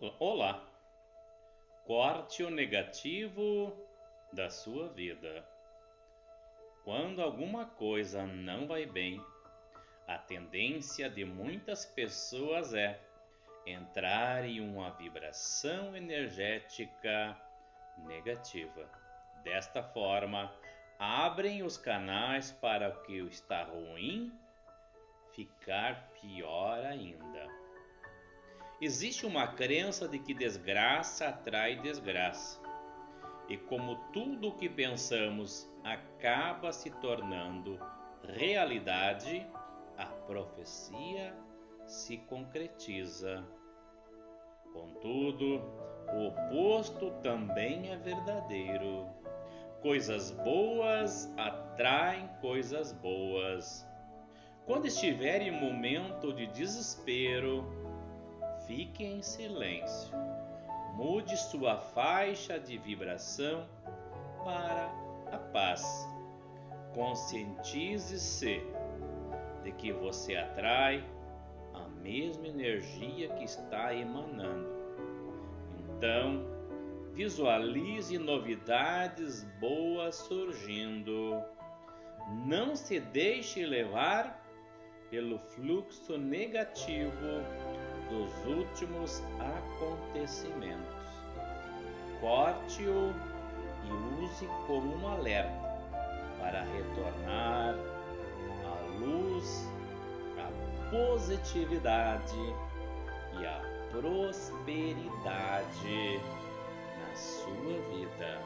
Olá! Corte o negativo da sua vida. Quando alguma coisa não vai bem, a tendência de muitas pessoas é entrar em uma vibração energética negativa. Desta forma, abrem os canais para o que está ruim ficar pior ainda. Existe uma crença de que desgraça atrai desgraça. E como tudo o que pensamos acaba se tornando realidade, a profecia se concretiza. Contudo, o oposto também é verdadeiro. Coisas boas atraem coisas boas. Quando estiver em momento de desespero, fique em silêncio. Mude sua faixa de vibração para a paz. Conscientize-se de que você atrai a mesma energia que está emanando. Então, visualize novidades boas surgindo. Não se deixe levar pelo fluxo negativo dos últimos acontecimentos. Corte-o e use como um alerta para retornar à luz, à positividade e à prosperidade na sua vida.